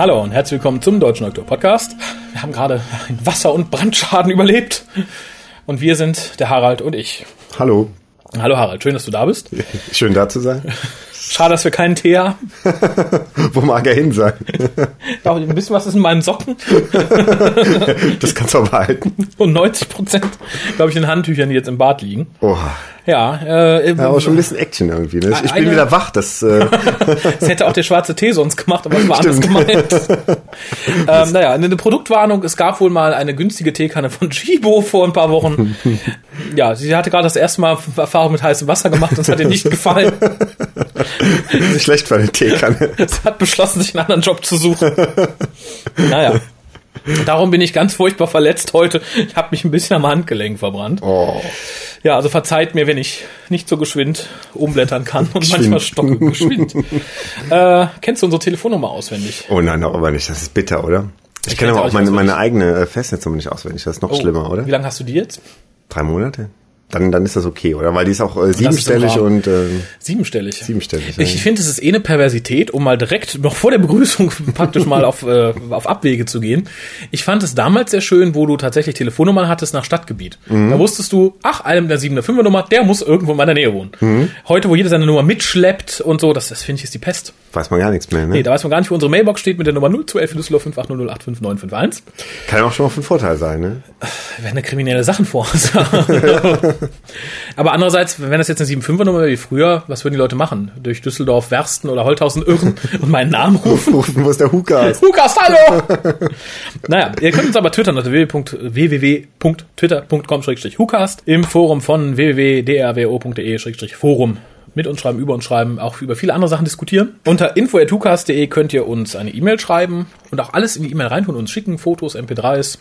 Hallo und herzlich willkommen zum Deutschen Oktober Podcast. Wir haben gerade einen Wasser- und Brandschaden überlebt. Und wir sind der Harald und ich. Hallo. Hallo Harald, schön, dass du da bist. Schön da zu sein. Schade, dass wir keinen Tee haben. Wo mag er hin sein? Ja, ein bisschen was ist in meinen Socken. Das kannst du auch behalten. Und 90 Prozent, glaube ich, in Handtüchern, die jetzt im Bad liegen. Oha. Ja, äh, Ja, aber schon ein bisschen Action irgendwie. Ne? Ich bin wieder wach. Das, äh, das hätte auch der schwarze Tee sonst gemacht, aber das war anders Stimmt. gemeint. ähm, naja, eine Produktwarnung. Es gab wohl mal eine günstige Teekanne von Chibo vor ein paar Wochen. Ja, sie hatte gerade das erste Mal Erfahrung mit heißem Wasser gemacht und es hat ihr nicht gefallen. schlecht für eine Teekanne. Sie hat beschlossen, sich einen anderen Job zu suchen. Naja. Darum bin ich ganz furchtbar verletzt heute. Ich habe mich ein bisschen am Handgelenk verbrannt. Oh. Ja, also verzeiht mir, wenn ich nicht so geschwind umblättern kann und Geschwind. manchmal stocke geschwind. äh, kennst du unsere Telefonnummer auswendig? oh nein, aber nicht. Das ist bitter, oder? Ich, Ich kenne aber auch meine, nicht meine eigene äh, Festnetznummer nicht auswendig. Das ist noch schlimmer, oder? Wie lange hast du die jetzt? Drei Monate? Dann, dann ist das okay, oder? Weil die ist auch äh, siebenstellig und äh, Siebenstellig. siebenstellig. ja. Ich finde, es ist eh eine Perversität, um mal direkt noch vor der Begrüßung praktisch mal auf, äh, auf Abwege zu gehen. Ich fand es damals sehr schön, wo du tatsächlich Telefonnummern hattest nach Stadtgebiet. Mhm. Da wusstest du, ach, einem der 7er, 5er Nummer, der muss irgendwo in meiner Nähe wohnen. Mhm. Heute, wo jeder seine Nummer mitschleppt und so, das, das finde ich ist die Pest. Weiß man gar nichts mehr, ne? Nee, da weiß man gar nicht, wo unsere Mailbox steht mit der Nummer 0211 in Düsseldorf 58008591. Kann auch schon mal von Vorteil sein, ne? Wenn eine kriminelle Sachen vor uns Aber andererseits, wenn das jetzt eine 7-5er-Nummer wäre wie früher, was würden die Leute machen? Durch Düsseldorf, Wersten oder Holthausen irren und meinen Namen rufen? Rufen, wo ist der Huka? Lukas, hallo! naja, ihr könnt uns aber twittern unter www.twitter.com-hucast im Forum von www.drwo.de-forum mit uns schreiben, über uns schreiben, auch über viele andere Sachen diskutieren. Unter info.hucast.de könnt ihr uns eine E-Mail schreiben und auch alles in die E-Mail rein und uns schicken, Fotos, MP3s,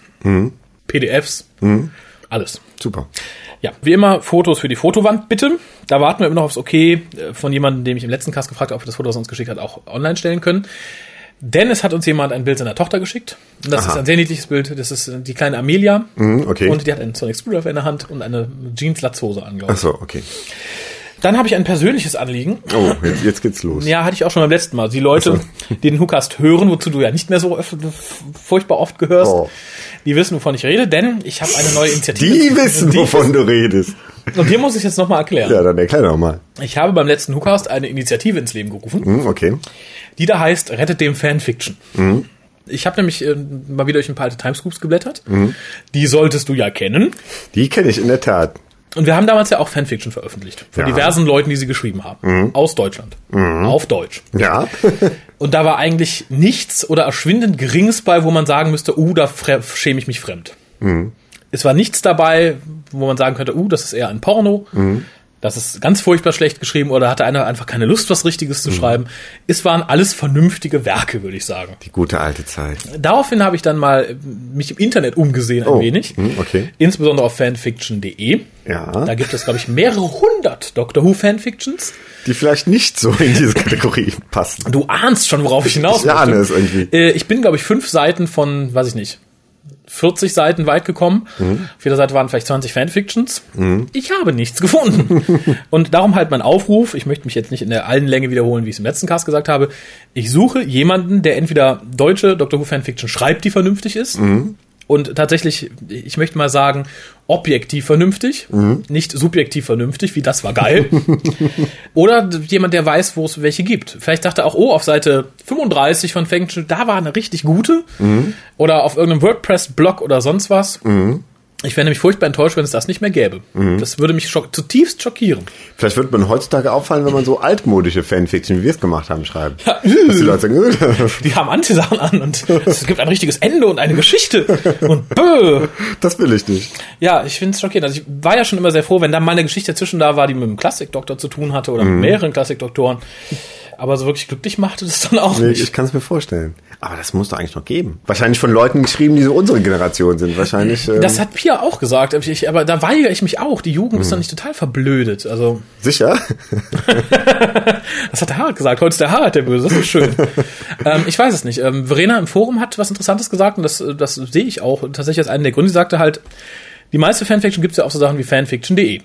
PDFs, alles. Super. Ja, wie immer Fotos für die Fotowand bitte. Da warten wir immer noch aufs Okay äh, von jemandem, dem ich im letzten Cast gefragt habe, ob wir das Foto, das er uns geschickt hat, auch online stellen können. Denn es hat uns jemand ein Bild seiner Tochter geschickt. Und das Aha. ist ein sehr niedliches Bild. Das ist äh, die kleine Amelia. Mhm, okay. Und die hat einen Sonic Screwdriver in der Hand und eine Jeans-Latzhose an, glaube Ach ich. so, okay. Dann habe ich ein persönliches Anliegen. Oh, jetzt, jetzt geht's los. Ja, hatte ich auch schon beim letzten Mal. Die Leute, die den Hookast hören, wozu du ja nicht mehr so furchtbar oft gehörst, Oh. die wissen, wovon ich rede, denn ich habe eine neue Initiative. Die wissen, Die wovon du redest. Und dir muss ich jetzt nochmal erklären. Ja, dann erklär doch mal. Ich habe beim letzten Hookast eine Initiative ins Leben gerufen, Hm, okay. die da heißt Rettet dem Fanfiction. Ich habe nämlich äh, mal wieder durch ein paar alte Timescoops geblättert. Die solltest du ja kennen. Die kenne ich in der Tat. Und wir haben damals ja auch Fanfiction veröffentlicht. Von Ja. diversen Leuten, die sie geschrieben haben. Aus Deutschland. Auf Deutsch. Ja. Und da war eigentlich nichts oder erschwindend Geringes bei, wo man sagen müsste, uh, da schäme ich mich fremd. Es war nichts dabei, wo man sagen könnte, uh, das ist eher ein Porno. Das ist ganz furchtbar schlecht geschrieben oder hatte einer einfach keine Lust, was Richtiges zu schreiben. Es waren alles vernünftige Werke, würde ich sagen. Die gute alte Zeit. Daraufhin habe ich dann mal äh, mich im Internet umgesehen ein Oh, wenig. hm, okay. Insbesondere auf fanfiction.de. Ja. Da gibt es, glaube ich, mehrere hundert Doctor Who Fanfictions. Die vielleicht nicht so in diese Kategorie passen. Du ahnst schon, worauf ich hinaus Ich ahne es irgendwie. Äh, ich bin, glaube ich, fünf Seiten von, weiß ich nicht, 40 Seiten weit gekommen. Auf jeder Seite waren vielleicht 20 Fanfictions. Ich habe nichts gefunden. Und darum halt mein Aufruf, ich möchte mich jetzt nicht in der allen Länge wiederholen, wie ich es im letzten Cast gesagt habe. Ich suche jemanden, der entweder deutsche Doctor Who Fanfiction schreibt, die vernünftig ist. Und tatsächlich, ich möchte mal sagen, objektiv vernünftig, nicht subjektiv vernünftig, wie das war geil. Oder jemand, der weiß, wo es welche gibt. Vielleicht dachte er auch, oh, auf Seite 35 von Fanfiction, da war eine richtig gute. Oder auf irgendeinem WordPress-Blog oder sonst was. Ich wäre nämlich furchtbar enttäuscht, wenn es das nicht mehr gäbe. Das würde mich schock zutiefst schockieren. Vielleicht wird man heutzutage auffallen, wenn man so altmodische Fanfiction, wie wir es gemacht haben, schreibt. Dass die Leute sagen, äh, Die haben Antisachen an und es gibt ein richtiges Ende und eine Geschichte. Und bö. das will ich nicht. Ja, ich finde es schockierend. Also ich war ja schon immer sehr froh, wenn da mal eine Geschichte dazwischen da war, die mit einem Klassikdoktor zu tun hatte oder mit mehreren Klassikdoktoren. Aber so wirklich glücklich machte das dann auch Nee, nicht. ich kann es mir vorstellen. Aber das muss doch eigentlich noch geben. Wahrscheinlich von Leuten geschrieben, die so unsere Generation sind. Wahrscheinlich. Ähm, Das hat Pia auch gesagt, aber ich, aber da weigere ich mich auch. Die Jugend ist doch nicht total verblödet. Also, sicher? das hat der Harald gesagt. Heute ist der Harald der Böse. Das ist schön. ähm, ich weiß es nicht. Ähm, Verena im Forum hat was Interessantes gesagt und das, das sehe ich auch tatsächlich als einen der Gründe. Sie sagte halt, die meiste Fanfiction gibt es ja auch so Sachen wie fanfiction.de.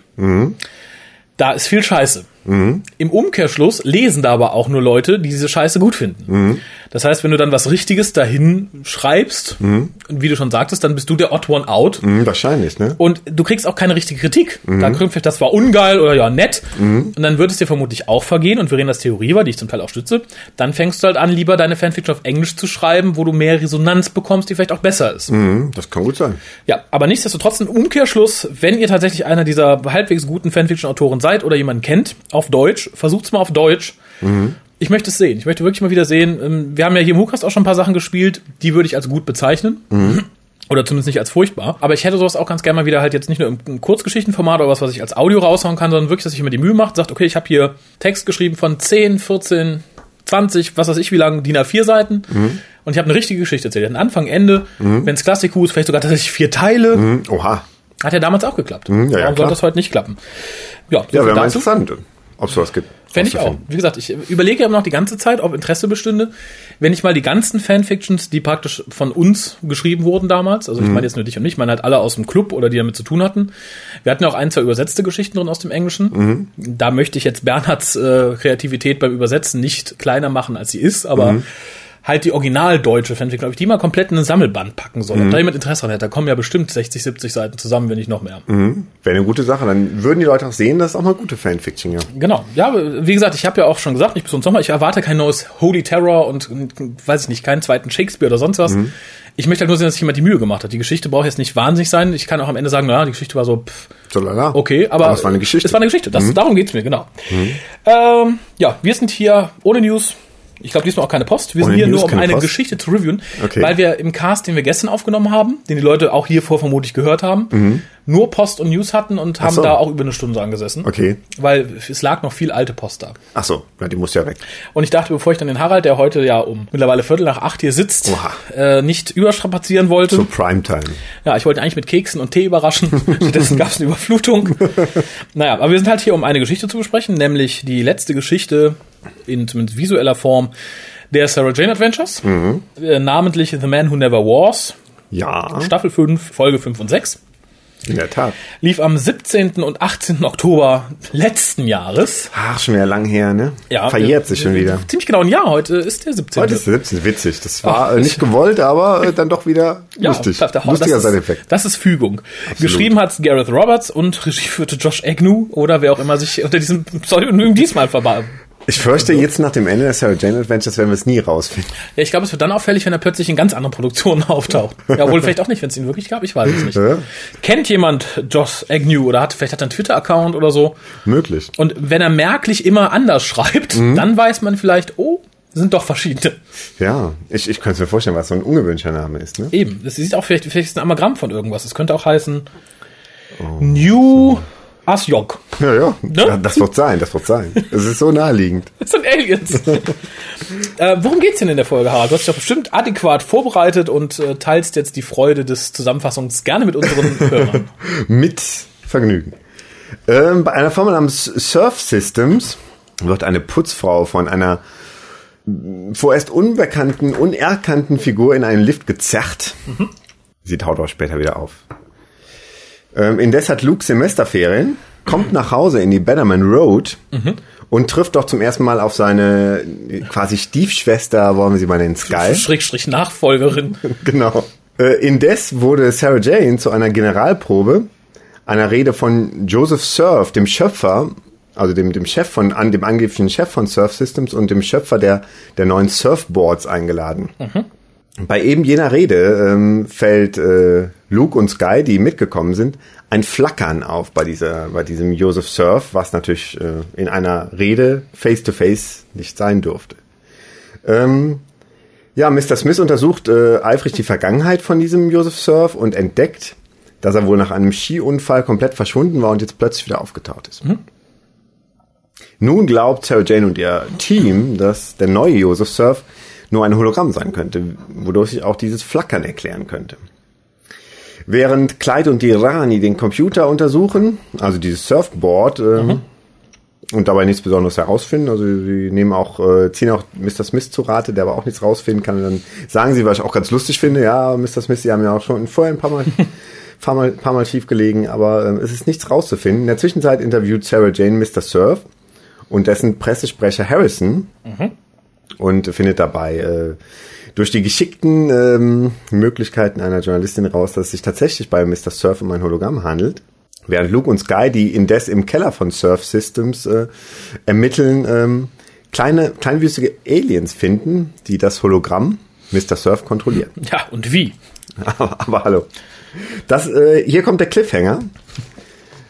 Da ist viel Scheiße. Im Umkehrschluss lesen da aber auch nur Leute, die diese Scheiße gut finden. Das heißt, wenn du dann was Richtiges dahin schreibst, und wie du schon sagtest, dann bist du der Odd One Out. Mhm, wahrscheinlich, ne? Und du kriegst auch keine richtige Kritik. Da kommt vielleicht, das war ungeil oder ja, nett. Und dann wird es dir vermutlich auch vergehen. Und Verenas Theorie war, die ich zum Teil auch stütze. Dann fängst du halt an, lieber deine Fanfiction auf Englisch zu schreiben, wo du mehr Resonanz bekommst, die vielleicht auch besser ist. Mhm, das kann gut sein. Ja, aber nichtsdestotrotz ein Umkehrschluss, wenn ihr tatsächlich einer dieser halbwegs guten Fanfiction-Autoren seid oder jemanden kennt, auf Deutsch, versucht's mal auf Deutsch. Ich möchte es sehen. Ich möchte wirklich mal wieder sehen. ähm, Wir haben ja hier im Hukast auch schon ein paar Sachen gespielt, die würde ich als gut bezeichnen. Oder zumindest nicht als furchtbar. Aber ich hätte sowas auch ganz gerne mal wieder halt jetzt nicht nur im Kurzgeschichtenformat oder was, was ich als Audio raushauen kann, sondern wirklich, dass ich mir die Mühe mache, sagt, okay, ich habe hier Text geschrieben von 10, 14, 20, was weiß ich, wie lang, DIN A4 Seiten. Und ich habe eine richtige Geschichte erzählt. Ein Anfang, Ende, wenn es Klassikus, vielleicht sogar tatsächlich vier Teile. Mhm, oha. Hat ja damals auch geklappt. ja, ja, Warum klar. sollte das heute nicht klappen? Ja, so Ja, wäre mal interessant, ob es sowas gibt. Fände ich auch. Wie gesagt, ich überlege ja noch die ganze Zeit, ob Interesse bestünde, wenn ich mal die ganzen Fanfictions, die praktisch von uns geschrieben wurden damals, also ich meine jetzt nur dich und mich, ich meine halt alle aus dem Club oder die damit zu tun hatten. Wir hatten ja auch ein, zwei übersetzte Geschichten drin aus dem Englischen. Da möchte ich jetzt Bernhards äh, Kreativität beim Übersetzen nicht kleiner machen, als sie ist, aber halt die originaldeutsche Fanfiction, glaube ich, die mal komplett in ein Sammelband packen soll. Ob da jemand Interesse dran hätte, da kommen ja bestimmt 60, 70 Seiten zusammen, wenn nicht noch mehr. Wäre eine gute Sache. Dann würden die Leute auch sehen, dass es auch mal gute Fanfiction, ja. Genau. Ja, wie gesagt, ich habe ja auch schon gesagt, nicht bis zum Sommer, ich erwarte kein neues Holy Terror und, weiß ich nicht, keinen zweiten Shakespeare oder sonst was. Ich möchte halt nur sehen, dass sich jemand die Mühe gemacht hat. Die Geschichte braucht jetzt nicht wahnsinnig sein. Ich kann auch am Ende sagen, naja, die Geschichte war so, pff, So lala. okay, aber, Aber es war eine Geschichte. Es war eine Geschichte. Das, Darum geht's mir, genau. Ähm, ja, wir sind hier ohne News. Ich glaube, diesmal auch keine Post. Wir Ohne sind hier News, nur, um eine Post? Geschichte zu reviewen, Okay. weil wir im Cast, den wir gestern aufgenommen haben, den die Leute auch hier vor vermutlich gehört haben, nur Post und News hatten und haben so. da auch über eine Stunde angesessen. Okay. Weil es lag noch viel alte Post da. Ach so, ja, die muss ja weg. Und ich dachte, bevor ich dann den Harald, der heute ja um mittlerweile Viertel nach acht hier sitzt, äh, nicht überstrapazieren wollte. So Primetime. Ja, ich wollte eigentlich mit Keksen und Tee überraschen. Stattdessen gab es eine Überflutung. naja, aber wir sind halt hier, um eine Geschichte zu besprechen, nämlich die letzte Geschichte in zumindest visueller Form der Sarah Jane Adventures. Äh, namentlich The Man Who Never Was, Ja, Staffel 5, Folge 5 und 6. in der Tat. Lief am 17. und 18. Oktober letzten Jahres. Ach, schon wieder lang her, ne? Ja, Verjährt äh, sich schon wieder. Ziemlich genau ein Jahr. Heute ist der 17. Heute ist der 17. Witzig. Das war Ach, äh, nicht gewollt, aber äh, dann doch wieder lustig. da- da- Lustiger das Side-Effekt. Ist, das ist Fügung. Geschrieben hat Gareth Roberts und Regie führte Josh Agnew oder wer auch immer sich unter diesem Pseudonym diesmal verbar. Ich fürchte, jetzt nach dem Ende der Sarah Jane Adventures werden wir es nie rausfinden. Ja, ich glaube, es wird dann auffällig, wenn er plötzlich in ganz anderen Produktionen auftaucht. Ja, wohl vielleicht auch nicht, wenn es ihn wirklich gab, ich weiß es nicht. Ja. Kennt jemand Josh Agnew oder hat vielleicht hat er einen Twitter-Account oder so? Möglich. Und wenn er merklich immer anders schreibt, Mhm. dann weiß man vielleicht, oh, sind doch verschiedene. Ja, ich, ich könnte es mir vorstellen, was so ein ungewöhnlicher Name ist, ne? Eben, das sieht auch vielleicht, vielleicht ist ein Anagramm von irgendwas. Es könnte auch heißen Oh, New Asjok. Ja, ja. Ne? Das wird sein, das wird sein. Es ist so naheliegend. Das sind Aliens. äh, worum geht's denn in der Folge, Harald? Du hast dich doch bestimmt adäquat vorbereitet und äh, teilst jetzt die Freude des Zusammenfassungs gerne mit unseren Hörern. Mit Vergnügen. Ähm, bei einer Firma namens Surf Systems wird eine Putzfrau von einer vorerst unbekannten, unerkannten Figur in einen Lift gezerrt. Sie taut auch später wieder auf. Ähm, indes hat Luke Semesterferien, kommt nach Hause in die Betterman Road und trifft doch zum ersten Mal auf seine quasi Stiefschwester, wollen wir sie mal nennen, Sky. Schrägstrich Nachfolgerin. Genau. Äh, indes wurde Sarah Jane zu einer Generalprobe einer Rede von Joseph Surf, dem Schöpfer, also dem, dem Chef von, an dem angeblichen Chef von Surf Systems und dem Schöpfer der, der neuen Surfboards eingeladen. Bei eben jener Rede ähm, fällt äh, Luke und Sky, die mitgekommen sind, ein Flackern auf bei dieser, bei diesem Joseph Surf, was natürlich äh, in einer Rede face to face nicht sein durfte. Ähm, ja, Mr. Smith untersucht äh, eifrig die Vergangenheit von diesem Joseph Surf und entdeckt, dass er wohl nach einem Skiunfall komplett verschwunden war und jetzt plötzlich wieder aufgetaucht ist. Nun glaubt Sarah Jane und ihr Team, dass der neue Joseph Surf nur ein Hologramm sein könnte, wodurch sich auch dieses Flackern erklären könnte. Während Clyde und die Rani den Computer untersuchen, also dieses Surfboard, ähm, und dabei nichts Besonderes herausfinden. Also sie nehmen auch, äh, ziehen auch Mr. Smith zu Rate, der aber auch nichts rausfinden kann. Und dann sagen sie, was ich auch ganz lustig finde, ja, Mr. Smith, sie haben ja auch schon vorher ein paar Mal, paar Mal, paar Mal schief gelegen, aber ähm, es ist nichts rauszufinden. In der Zwischenzeit interviewt Sarah Jane Mr. Surf und dessen Pressesprecher Harrison. Und findet dabei äh, durch die geschickten ähm, Möglichkeiten einer Journalistin raus, dass es sich tatsächlich bei Mr. Surf um ein Hologramm handelt. Während Luke und Sky, die indes im Keller von Surf Systems äh, ermitteln, ähm, kleine, kleinwüstige Aliens finden, die das Hologramm Mr. Surf kontrollieren. Ja, und wie? aber, aber hallo. Das, äh, hier kommt der Cliffhanger.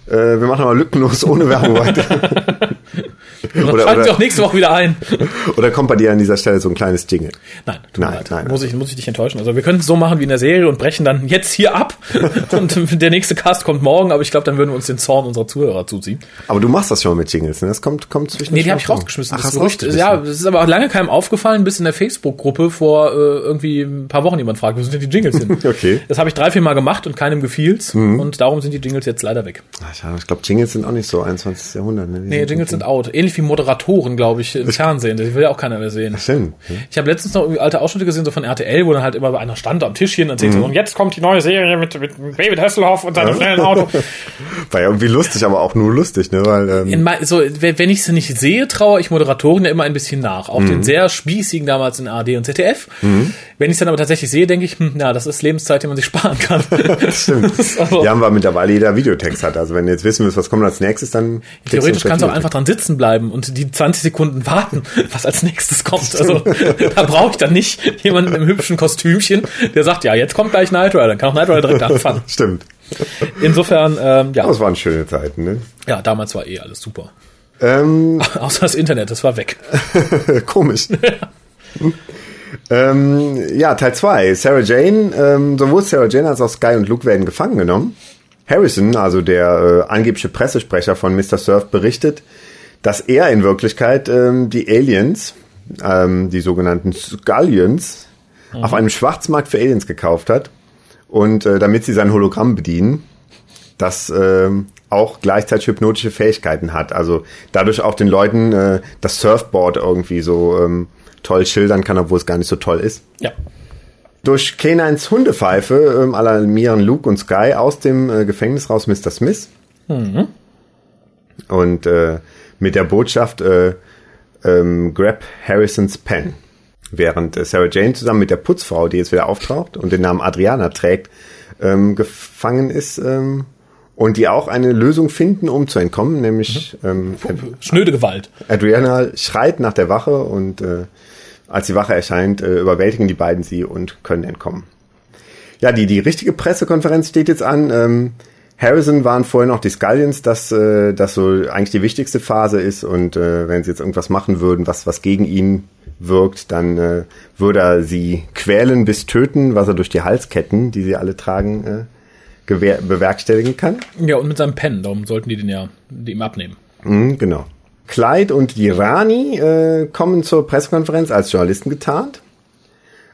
Äh, wir machen aber lückenlos ohne Werbung weiter. oder, schalten Sie auch nächste Woche wieder ein. Oder kommt bei dir an dieser Stelle so ein kleines Jingle? Nein, nein, nein, nein, Muss ich, muss ich dich enttäuschen. Also wir können es so machen wie in der Serie und brechen dann jetzt hier ab. und der nächste Cast kommt morgen, aber ich glaube, dann würden wir uns den Zorn unserer Zuhörer zuziehen. Aber du machst das schon mit Jingles, ne? Das kommt, kommt zwischen Nee, die habe ich rausgeschmissen. Ach, das Gerücht, ja, das ist aber auch lange keinem aufgefallen, bis in der Facebook-Gruppe vor äh, irgendwie ein paar Wochen jemand fragt, wo sind denn die Jingles hin? okay. Das habe ich drei, vier Mal gemacht und keinem gefiel's. Mhm. Und darum sind die Jingles jetzt leider weg. Ach, ich glaube, Jingles sind auch nicht so 21. Jahrhundert. Ne? Die nee, Jingles sind out. Ähnlich wie Moderatoren, glaube ich, im Fernsehen. Das will ja auch keiner mehr sehen. Stimmt. Ich habe letztens noch irgendwie alte Ausschnitte gesehen, so von RTL, wo dann halt immer bei einer stand am Tischchen und erzählt, mhm. und jetzt kommt die neue Serie mit, mit David Hasselhoff und seinem schnellen Auto. War ja irgendwie lustig, aber auch nur lustig, ne? Weil, ähm so, wenn ich sie nicht sehe, traue ich Moderatoren ja immer ein bisschen nach. Auch mhm. den sehr spießigen damals in ARD und ZDF. Mhm. Wenn ich es dann aber tatsächlich sehe, denke ich, hm, ja, das ist Lebenszeit, die man sich sparen kann. Stimmt. also, ja, weil mittlerweile jeder Videotext hat. Also wenn du jetzt wissen willst, was kommt als nächstes, dann... Theoretisch kannst du auch einfach dran sitzen bleiben und die 20 Sekunden warten, was als nächstes kommt. Also da brauche ich dann nicht jemanden im hübschen Kostümchen, der sagt, ja, jetzt kommt gleich Knight Rider. Dann kann auch Knight Rider direkt anfangen. Stimmt. Insofern, ähm, ja. Das waren schöne Zeiten, ne? Ja, damals war eh alles super. Ähm, Außer das Internet, das war weg. Komisch. ähm, ja, Teil 2. Sarah Jane, ähm, sowohl Sarah Jane als auch Sky und Luke werden gefangen genommen. Harrison, also der äh, angebliche Pressesprecher von Mr. Surf, berichtet, dass er in Wirklichkeit ähm, die Aliens, ähm, die sogenannten Scullions, mhm. auf einem Schwarzmarkt für Aliens gekauft hat. Und äh, damit sie sein Hologramm bedienen, das äh, auch gleichzeitig hypnotische Fähigkeiten hat. Also dadurch auch den Leuten äh, das Surfboard irgendwie so ähm, toll schildern kann, obwohl es gar nicht so toll ist. Ja. Durch K9s Hundepfeife ähm, alarmieren Luke und Sky aus dem äh, Gefängnis raus Mr. Smith. Mhm. Und äh, mit der Botschaft äh, ähm, Grab Harrisons Pen. Während äh, Sarah Jane zusammen mit der Putzfrau, die jetzt wieder auftaucht und den Namen Adriana trägt, ähm, gefangen ist ähm, und die auch eine Lösung finden, um zu entkommen, nämlich mhm. ähm, schnöde Gewalt. Adriana schreit nach der Wache und äh, als die Wache erscheint, äh, überwältigen die beiden sie und können entkommen. Ja, die, die richtige Pressekonferenz steht jetzt an. Ähm, Harrison waren vorher noch die Scullions, dass äh, das so eigentlich die wichtigste Phase ist und äh, wenn sie jetzt irgendwas machen würden, was was gegen ihn wirkt, dann äh, würde er sie quälen bis töten, was er durch die Halsketten, die sie alle tragen, äh, bewerkstelligen kann. Ja, und mit seinem Pen, darum sollten die den ja ihm abnehmen. Mhm, genau. Clyde und die Rani äh, kommen zur Pressekonferenz als Journalisten getarnt.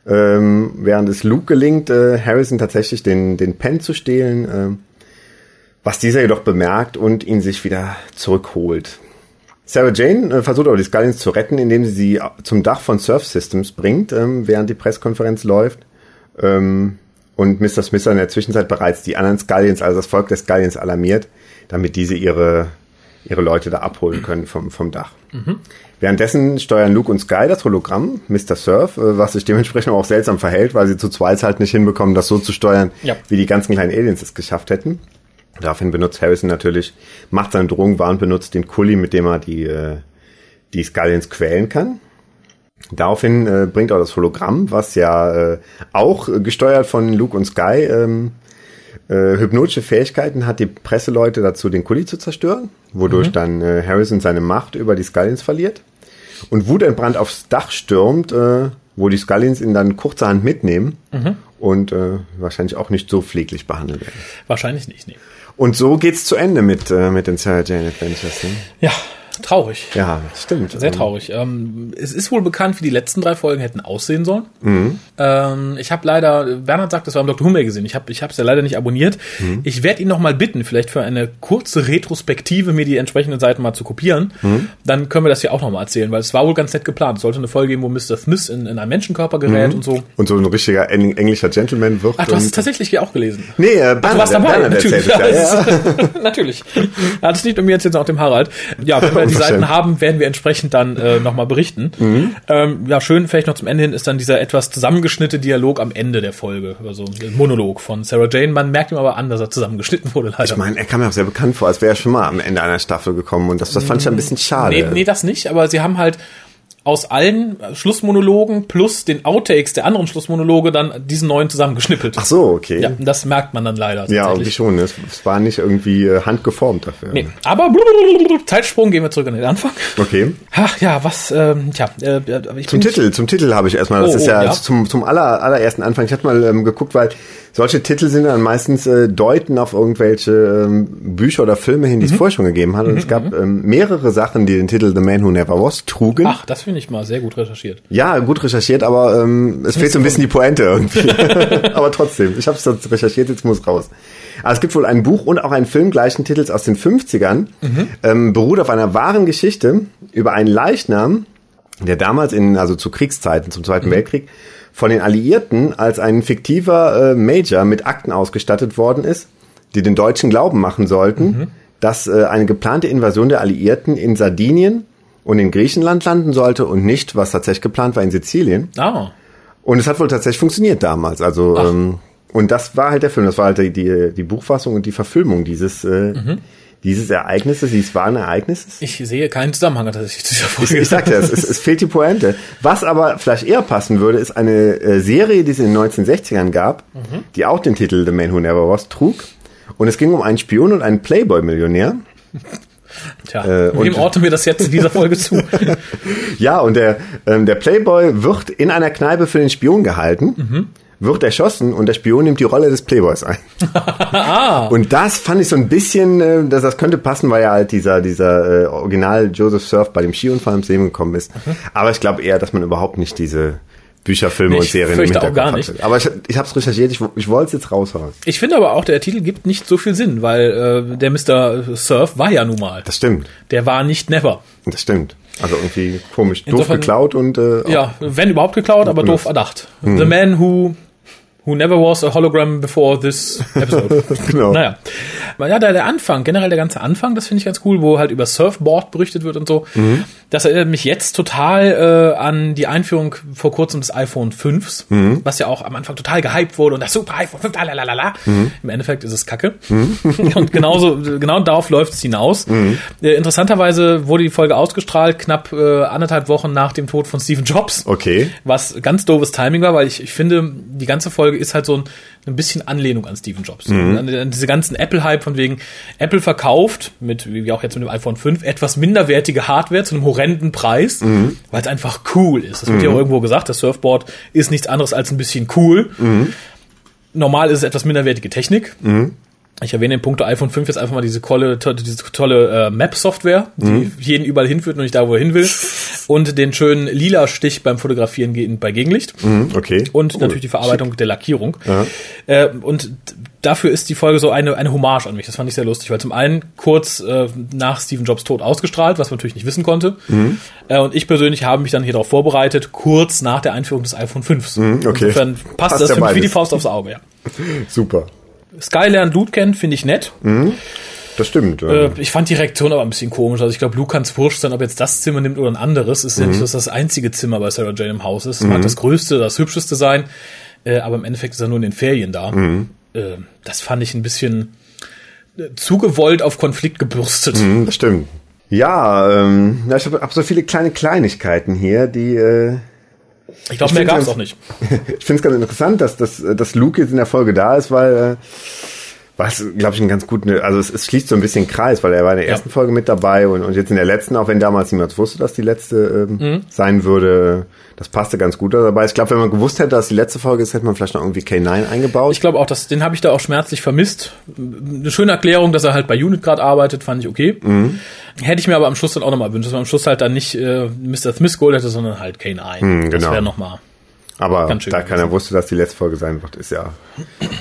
Ähm, während es Luke gelingt, äh, Harrison tatsächlich den, den Pen zu stehlen, äh, was dieser jedoch bemerkt und ihn sich wieder zurückholt. Sarah Jane äh, versucht aber die Scullions zu retten, indem sie sie zum Dach von Surf Systems bringt, ähm, während die Presskonferenz läuft. Ähm, und Mr. Smith in der Zwischenzeit bereits die anderen Scullions, also das Volk der Scullions alarmiert, damit diese ihre, ihre Leute da abholen können vom, vom Dach. Mhm. Währenddessen steuern Luke und Sky das Hologramm, Mr. Surf, äh, was sich dementsprechend auch seltsam verhält, weil sie zu zweit halt nicht hinbekommen, das so zu steuern, ja. wie die ganzen kleinen Aliens es geschafft hätten. Daraufhin benutzt Harrison natürlich, macht seine Drohung wahr und benutzt den Kuli, mit dem er die, äh, die Scullions quälen kann. Daraufhin äh, bringt auch das Hologramm, was ja äh, auch gesteuert von Luke und Sky ähm, äh, hypnotische Fähigkeiten hat, die Presseleute dazu, den Kuli zu zerstören, wodurch mhm. dann äh, Harrison seine Macht über die Scullions verliert. Und wutentbrannt aufs Dach stürmt, äh, wo die Scullions ihn dann kurzerhand mitnehmen mhm. und äh, wahrscheinlich auch nicht so pfleglich behandelt werden. Wahrscheinlich nicht, nee. Und so geht's zu Ende mit, äh, mit den Sarah Jane Adventures. Ne? Ja, traurig. Ja, stimmt. Sehr traurig. Ähm, es ist wohl bekannt, wie die letzten drei Folgen hätten aussehen sollen. Mhm. Ähm, ich habe leider, Bernhard sagt, das war im Dr. Who gesehen. Ich habe ich es ja leider nicht abonniert. Mhm. Ich werde ihn noch mal bitten, vielleicht für eine kurze Retrospektive mir die entsprechenden Seiten mal zu kopieren. Mhm. Dann können wir das hier auch noch mal erzählen, weil es war wohl ganz nett geplant. Es sollte eine Folge geben, wo Mr. Smith in, in einen Menschenkörper gerät mhm. und so. Und so ein richtiger englischer Gentleman wird. Ach, du hast es tatsächlich auch gelesen. Nee, äh, Bernhard, Ach, du warst dabei. Bernhard natürlich. Ja, ja. natürlich. Ja, das liegt um mir jetzt, jetzt auch dem Harald. Ja, wenn wir die Seiten haben, werden wir entsprechend dann äh, nochmal berichten. Mhm. Ähm, ja, schön, vielleicht noch zum Ende hin ist dann dieser etwas zusammengeschnittene Dialog am Ende der Folge. Also der Monolog von Sarah Jane. Man merkt ihm aber an, dass er zusammengeschnitten wurde leider. Ich meine, er kam mir auch sehr bekannt vor, als wäre er schon mal am Ende einer Staffel gekommen und das, das fand ich ein bisschen schade. Nee, nee, das nicht, aber sie haben halt aus allen Schlussmonologen plus den Outtakes der anderen Schlussmonologe dann diesen neuen zusammengeschnippelt. Ach so, okay. Ja, das merkt man dann leider. Ja, irgendwie schon. Es, es war nicht irgendwie äh, handgeformt dafür. Nee, aber Zeitsprung, gehen wir zurück an den Anfang. Okay. Ach ja, was, ähm, tja. Äh, ich zum Titel, zum Titel habe ich erstmal, das oh, ist ja, oh, ja, zum, zum aller, allerersten Anfang. Ich hatte mal ähm, geguckt, weil solche Titel sind dann meistens äh, deuten auf irgendwelche ähm, Bücher oder Filme hin, die es mhm. vorher schon gegeben hat. Und mhm, es gab mhm. ähm, mehrere Sachen, die den Titel The Man Who Never Was trugen. Ach, das finde ich mal sehr gut recherchiert. Ja, gut recherchiert, aber ähm, es fehlt so ein bisschen die Pointe irgendwie. aber trotzdem, ich habe es recherchiert, jetzt muss raus. Also es gibt wohl ein Buch und auch einen Film gleichen Titels aus den 50ern, mhm. ähm, beruht auf einer wahren Geschichte über einen Leichnam, der damals in, also zu Kriegszeiten, zum Zweiten mhm. Weltkrieg, von den Alliierten als ein fiktiver äh, Major mit Akten ausgestattet worden ist, die den Deutschen glauben machen sollten, mhm. dass äh, eine geplante Invasion der Alliierten in Sardinien und in Griechenland landen sollte und nicht, was tatsächlich geplant war, in Sizilien. Ah. Und es hat wohl tatsächlich funktioniert damals. Also ähm, und das war halt der Film, das war halt die, die, die Buchfassung und die Verfilmung dieses äh, mhm dieses Ereignisses, dieses wahren Ereignisses? Ich sehe keinen Zusammenhang tatsächlich zu dieser Folge. Ich, ich sagte es, es, es fehlt die Pointe. Was aber vielleicht eher passen würde, ist eine äh, Serie, die es in den 1960ern gab, mhm. die auch den Titel The Man Who Never Was trug. Und es ging um einen Spion und einen Playboy-Millionär. Tja, äh, wem orten wir das jetzt in dieser Folge zu? ja, und der, ähm, der Playboy wird in einer Kneipe für den Spion gehalten. Mhm wird erschossen und der Spion nimmt die Rolle des Playboys ein. ah. Und das fand ich so ein bisschen, äh, dass das könnte passen, weil ja halt dieser, dieser äh, Original Joseph Surf bei dem Skiunfall ins Leben gekommen ist. Mhm. Aber ich glaube eher, dass man überhaupt nicht diese Bücher, Filme nee, und Serien im Hintergrund auch gar nicht. Hatte. Aber ich, ich habe es recherchiert, ich, ich wollte es jetzt raushauen. Ich finde aber auch, der Titel gibt nicht so viel Sinn, weil äh, der Mr. Surf war ja nun mal. Das stimmt. Der war nicht never. Das stimmt. Also irgendwie komisch. Insofern, doof geklaut und äh, Ja, wenn überhaupt geklaut, aber doof erdacht. Mhm. The Man Who Who never was a hologram before this episode. genau. Naja. Ja, der, der Anfang, generell der ganze Anfang, das finde ich ganz cool, wo halt über Surfboard berichtet wird und so. Mhm. Das erinnert mich jetzt total äh, an die Einführung vor kurzem des iPhone 5, mhm. was ja auch am Anfang total gehypt wurde und das super iPhone 5, lalalala. Mhm. Im Endeffekt ist es Kacke. Mhm. und genauso, genau darauf läuft es hinaus. Mhm. Äh, interessanterweise wurde die Folge ausgestrahlt, knapp äh, anderthalb Wochen nach dem Tod von Steve Jobs. Okay. Was ganz doofes Timing war, weil ich, ich finde, die ganze Folge ist halt so ein, ein bisschen Anlehnung an Steven Jobs. Mhm. An, an diese ganzen Apple-Hype von wegen, Apple verkauft, mit, wie auch jetzt mit dem iPhone 5, etwas minderwertige Hardware zu einem horrenden Preis, mhm. weil es einfach cool ist. Das wird mhm. ja irgendwo gesagt, das Surfboard ist nichts anderes als ein bisschen cool. Mhm. Normal ist es etwas minderwertige Technik. Ich erwähne in puncto iPhone 5 jetzt einfach mal diese tolle, diese tolle äh, Map-Software, die mhm. jeden überall hinführt und nicht da, wo er hin will. Und den schönen lila Stich beim Fotografieren geht bei Gegenlicht. Mhm, okay. Und cool. natürlich die Verarbeitung Schick. der Lackierung. Äh, und dafür ist die Folge so eine, eine Hommage an mich. Das fand ich sehr lustig, weil zum einen kurz äh, nach Steve Jobs Tod ausgestrahlt, was man natürlich nicht wissen konnte. Mhm. Äh, und ich persönlich habe mich dann hier darauf vorbereitet, kurz nach der Einführung des iPhone 5. Mhm, okay. Insofern passt, passt das für mich wie die Faust aufs Auge, ja. Super. Sky lernt Loot kennen, finde ich nett. Mhm. Das stimmt. Ja. Äh, ich fand die Reaktion aber ein bisschen komisch. Also ich glaube, Luke kann es wurscht sein, ob jetzt das Zimmer nimmt oder ein anderes. Es ist mhm. ja nicht, dass das einzige Zimmer bei Sarah Jane im Haus ist. Es mhm. mag das größte, das hübscheste sein, äh, aber im Endeffekt ist er nur in den Ferien da. Mhm. Äh, das fand ich ein bisschen äh, zu gewollt auf Konflikt gebürstet. Mhm, das stimmt. Ja, ähm, ich habe hab so viele kleine Kleinigkeiten hier, die äh, ich glaube, mehr gab es auch nicht. ich finde es ganz interessant, dass, dass, dass Luke jetzt in der Folge da ist, weil äh, was, glaube ich, ein ganz gut, also es, es schließt so ein bisschen Kreis, weil er war in der ersten ja. Folge mit dabei und, und jetzt in der letzten, auch wenn damals niemand wusste, dass die letzte ähm, mhm. sein würde, das passte ganz gut dabei. Ich glaube, wenn man gewusst hätte, dass die letzte Folge ist, hätte man vielleicht noch irgendwie K9 eingebaut. Ich glaube auch, dass, den habe ich da auch schmerzlich vermisst. Eine schöne Erklärung, dass er halt bei Unit gerade arbeitet, fand ich okay. Mhm. Hätte ich mir aber am Schluss dann auch nochmal gewünscht, dass man am Schluss halt dann nicht äh, Mr. Smith geholt hätte, sondern halt K9. Mhm, genau. Das wäre nochmal aber da keiner wusste, dass die letzte Folge sein wird, ist ja,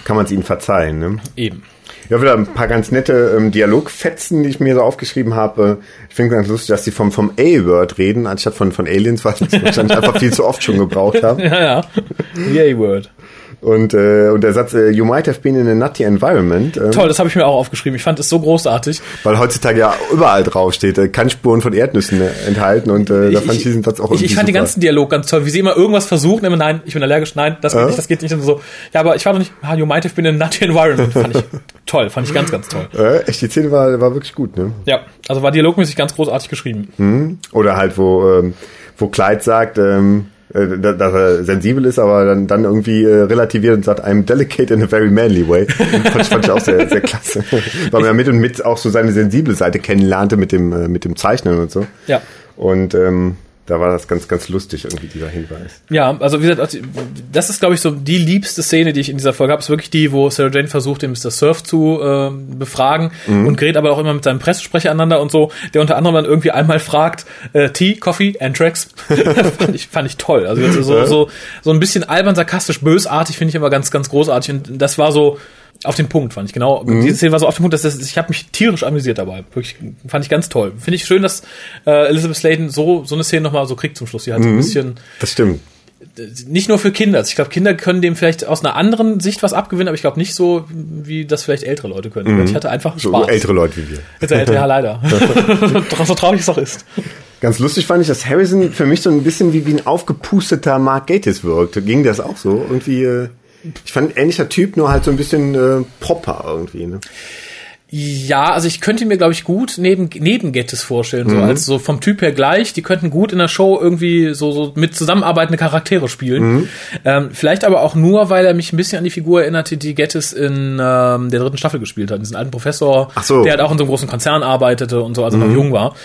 kann man es ihnen verzeihen. Ne? Eben. Ja, wieder ein paar ganz nette ähm, Dialogfetzen, die ich mir so aufgeschrieben habe. Ich finde ganz lustig, dass sie vom, vom A-Word reden, anstatt von, von Aliens, was ich wahrscheinlich einfach viel zu oft schon gebraucht habe. Ja, ja. Die A-Word. Und, äh, und der Satz, äh, you might have been in a nutty environment. Ähm, Toll, das habe ich mir auch aufgeschrieben. Ich fand es so großartig. Weil heutzutage ja überall draufsteht, äh, kann Spuren von Erdnüssen äh, enthalten und äh, da fand ich diesen Satz auch Ich, ich fand super. den ganzen Dialog ganz toll, wie sie immer irgendwas versuchen, immer nein, ich bin allergisch, nein, das geht äh? nicht, das geht nicht und so. Ja, aber ich war doch nicht, ah, you might have been in a nutty environment. Fand ich toll, fand ich ganz, ganz toll. Äh, echt, die Szene war, war wirklich gut, ne? Ja, also war dialogmäßig ganz großartig geschrieben. Mhm. Oder halt, wo, ähm, wo Clyde sagt, ähm, äh, dass er sensibel ist, aber dann, dann irgendwie äh, relativiert und sagt, I'm delicate in a very manly way. fand, fand ich auch sehr, sehr klasse. Weil man ja mit und mit auch so seine sensible Seite kennenlernte mit dem, äh, mit dem Zeichnen und so. Ja. Und ähm, da war das ganz, ganz lustig, irgendwie dieser Hinweis. Ja, also wie gesagt, das ist, glaube ich, so die liebste Szene, die ich in dieser Folge habe, ist wirklich die, wo Sarah Jane versucht, den Mr. Surf zu äh, befragen mhm. und gerät aber auch immer mit seinem Pressesprecher aneinander und so, der unter anderem dann irgendwie einmal fragt, äh, Tea, Coffee, Anthrax. fand, ich, fand ich toll. Also so, so, so ein bisschen albern, sarkastisch, bösartig finde ich immer ganz, ganz großartig und das war so, auf den Punkt, fand ich genau. Mhm. Diese Szene war so auf den Punkt, dass das, ich habe mich tierisch amüsiert dabei. Wirklich, fand ich ganz toll. Finde ich schön, dass äh, Elizabeth Sladen so so eine Szene nochmal so kriegt zum Schluss. Die hat mhm. so ein mhm. bisschen. Das stimmt. Nicht nur für Kinder. Also ich glaube, Kinder können dem vielleicht aus einer anderen Sicht was abgewinnen, aber ich glaube nicht so, wie das vielleicht ältere Leute können. Mhm. Ich hatte einfach Spaß. So ältere Leute wie wir. Jetzt ältere, ja, leider. so traurig es auch ist. Ganz lustig fand ich, dass Harrison für mich so ein bisschen wie, wie ein aufgepusteter Mark Gatiss wirkt. Ging das auch so? Irgendwie. Äh ich fand ähnlicher Typ, nur halt so ein bisschen äh, popper irgendwie, ne? Ja, also ich könnte mir, glaube ich, gut neben, neben Gettys vorstellen, so mhm. als so vom Typ her gleich. Die könnten gut in der Show irgendwie so, so mit zusammenarbeitende Charaktere spielen. Mhm. Ähm, vielleicht aber auch nur, weil er mich ein bisschen an die Figur erinnerte, die Gettys in ähm, der dritten Staffel gespielt hat. Diesen alten Professor, so. der halt auch in so einem großen Konzern arbeitete und so, also mhm. noch jung war.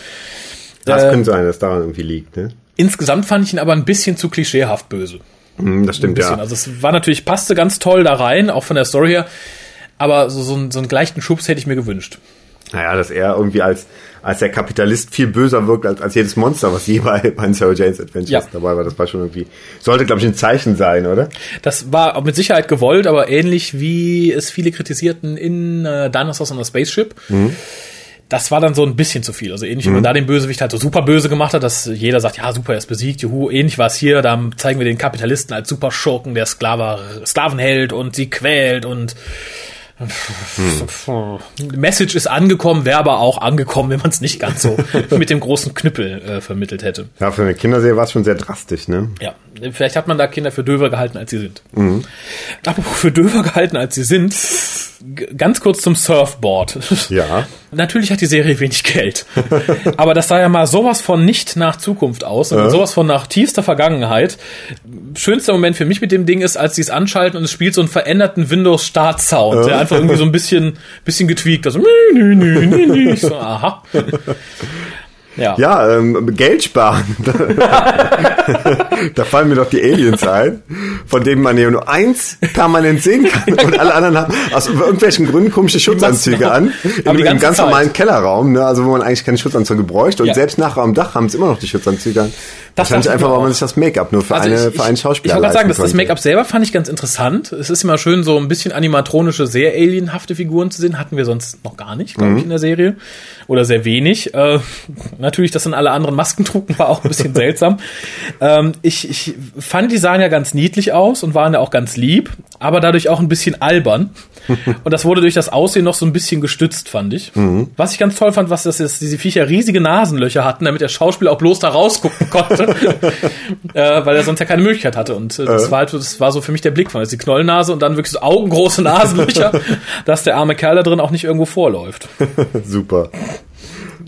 Das äh, könnte sein, dass daran irgendwie liegt, ne? Insgesamt fand ich ihn aber ein bisschen zu klischeehaft böse. Mhm, das stimmt, ja. Also es war natürlich, passte ganz toll da rein, auch von der Story her. Aber so, so, einen, so einen gleichen Schubs hätte ich mir gewünscht. Naja, dass er irgendwie als, als der Kapitalist viel böser wirkt als, als jedes Monster, was je bei, bei Sarah Jane's Adventures ja. dabei war. Das war schon irgendwie, sollte, glaube ich, ein Zeichen sein, oder? Das war mit Sicherheit gewollt, aber ähnlich wie es viele kritisierten in äh, Dinosaurs on a Spaceship. Mhm das war dann so ein bisschen zu viel. Also ähnlich, mhm. wie man da den Bösewicht halt so super böse gemacht hat, dass jeder sagt, ja, super, er ist besiegt, juhu. Ähnlich war es hier, da zeigen wir den Kapitalisten als super Schurken, der Sklave, Sklaven hält und sie quält und hm. Message ist angekommen, wäre aber auch angekommen, wenn man es nicht ganz so mit dem großen Knüppel äh, vermittelt hätte. Ja, für eine Kinderserie war es schon sehr drastisch, ne? Ja, vielleicht hat man da Kinder für döver gehalten, als sie sind. Mhm. Apropos für döver gehalten, als sie sind, ganz kurz zum Surfboard. Ja. Natürlich hat die Serie wenig Geld. Aber das sah ja mal sowas von nicht nach Zukunft aus und äh. sowas von nach tiefster Vergangenheit. Schönster Moment für mich mit dem Ding ist, als sie es anschalten und es spielt so einen veränderten Windows-Start-Sound, äh. der einfach irgendwie so ein bisschen, bisschen getweakt. Also, so, aha. Ja, ja ähm, Geld sparen. da fallen mir doch die Aliens ein, von denen man ja nur eins permanent sehen kann und alle anderen haben aus irgendwelchen Gründen komische Schutzanzüge an. Im, im ganz Zeit. normalen Kellerraum, ne, also wo man eigentlich keine Schutzanzüge bräuchte. Und ja. selbst nachher am Dach haben sie immer noch die Schutzanzüge an. Das fand ich einfach, weil man sich das Make-up nur für, also eine, ich, für einen Schauspieler Ich wollte gerade sagen, dass das Make-up selber fand ich ganz interessant. Es ist immer schön, so ein bisschen animatronische, sehr alienhafte Figuren zu sehen. Hatten wir sonst noch gar nicht, glaube mhm. ich, in der Serie. Oder sehr wenig. Äh, natürlich, dass dann alle anderen Masken trugen, war auch ein bisschen seltsam. Ähm, ich, ich fand, die sahen ja ganz niedlich aus und waren ja auch ganz lieb, aber dadurch auch ein bisschen albern. Und das wurde durch das Aussehen noch so ein bisschen gestützt, fand ich. Mhm. Was ich ganz toll fand, was das ist, diese Viecher riesige Nasenlöcher hatten, damit der Schauspieler auch bloß da rausgucken konnte, äh, weil er sonst ja keine Möglichkeit hatte. Und äh, das, äh. war halt, das war so für mich der Blick von die Knollnase und dann wirklich so augengroße Nasenlöcher, dass der arme Kerl da drin auch nicht irgendwo vorläuft. Super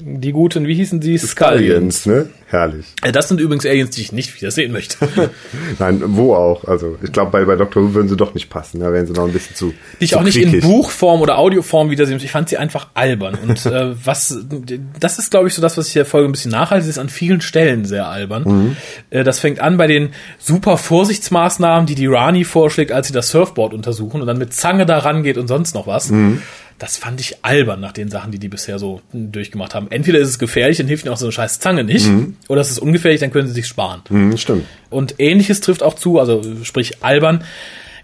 die guten, wie hießen sie? Scullions. Scullions, ne? Herrlich. Äh, das sind übrigens Aliens, die ich nicht wieder sehen möchte. Nein, wo auch. Also ich glaube, bei, bei Doctor Who würden sie doch nicht passen. Da wären sie noch ein bisschen zu. Die ich zu auch nicht in Buchform oder Audioform wiedersehen. Ich fand sie einfach albern. Und äh, was, das ist, glaube ich, so das, was ich der Folge ein bisschen nachhalte, ist an vielen Stellen sehr albern. Mhm. Äh, das fängt an bei den super Vorsichtsmaßnahmen, die die Rani vorschlägt, als sie das Surfboard untersuchen und dann mit Zange da rangeht und sonst noch was. Mhm das fand ich albern nach den Sachen, die die bisher so durchgemacht haben. Entweder ist es gefährlich, dann hilft ihnen auch so eine scheiß Zange nicht, mhm. oder es ist ungefährlich, dann können sie sich sparen. Mhm, stimmt. Und ähnliches trifft auch zu, also sprich albern,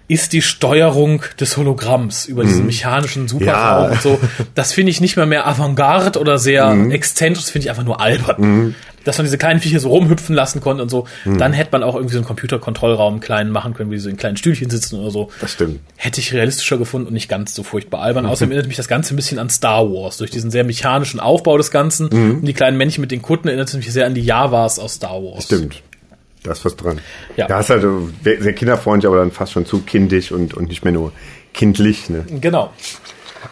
ist die Steuerung des Hologramms über diesen mhm. mechanischen Superraum ja. und so. Das finde ich nicht mehr mehr Avantgarde oder sehr mhm. exzentrisch, das finde ich einfach nur albern. Mhm. Dass man diese kleinen Viecher so rumhüpfen lassen konnte und so. Dann hätte man auch irgendwie so einen Computerkontrollraum kleinen machen können, wie so in kleinen Stühlchen sitzen oder so. Das stimmt. Hätte ich realistischer gefunden und nicht ganz so furchtbar albern. Außerdem erinnert mich das Ganze ein bisschen an Star Wars. Durch diesen sehr mechanischen Aufbau des Ganzen. Und die kleinen Männchen mit den Kutten erinnert es mich sehr an die Javas aus Star Wars. Stimmt. Da ist was dran. Ja. Ja, ist halt äh, sehr kinderfreundlich, aber dann fast schon zu kindisch und, und nicht mehr nur kindlich. Ne? Genau.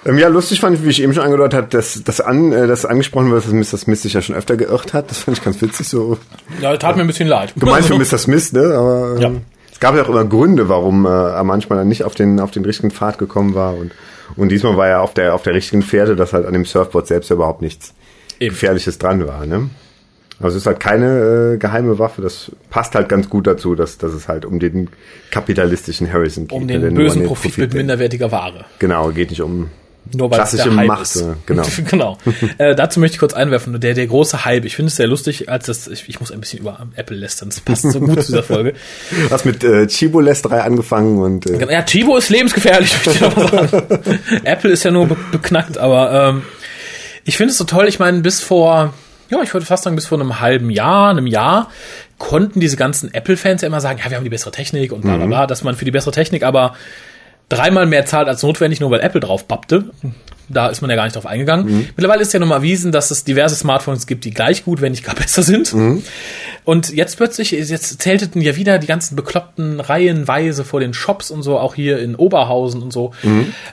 Ähm, ja, lustig fand ich, wie ich eben schon angedeutet habe, dass das an, äh, das angesprochen wird, dass Mr. Smith sich ja schon öfter geirrt hat. Das fand ich ganz witzig. So Ja, tat mir ein bisschen leid. gemeint für Mr. Smith, ne? Aber ähm, Ja. es gab ja auch immer Gründe, warum äh, er manchmal dann nicht auf den auf den richtigen Pfad gekommen war und und diesmal war er auf der auf der richtigen Pferde, dass halt an dem Surfboard selbst überhaupt nichts Eben. Gefährliches dran war, ne? Also es ist halt keine äh, geheime Waffe, das passt halt ganz gut dazu, dass, dass es halt um den kapitalistischen Harrison geht. Um der den nur bösen Profit mit minderwertiger Ware. Genau, geht nicht um Nur weil es klassische der Hype Macht. ist. äh, Genau. genau. äh, dazu möchte ich kurz einwerfen, der, der große Hype, ich finde es sehr lustig, als das, ich, ich muss ein bisschen über Apple lästern, das passt so gut zu dieser Folge. Was mit äh, Chibo-Lästerei angefangen und äh, Ja, Chibo ist lebensgefährlich, möchte ich noch mal sagen. Apple ist ja nur be beknackt, aber ähm, ich finde es so toll, ich meine, bis vor, ja, ich würde fast sagen, bis vor einem halben Jahr, einem Jahr, konnten diese ganzen Apple-Fans ja immer sagen, ja, wir haben die bessere Technik und bla bla bla, dass man für die bessere Technik aber dreimal mehr zahlt als notwendig, nur weil Apple drauf bappte. Da ist man ja gar nicht drauf eingegangen. Mittlerweile ist ja nun mal erwiesen, dass es diverse Smartphones gibt, die gleich gut, wenn nicht gar besser sind. Und jetzt plötzlich, jetzt zählteten ja wieder die ganzen bekloppten reihenweise vor den Shops und so, auch hier in Oberhausen und so.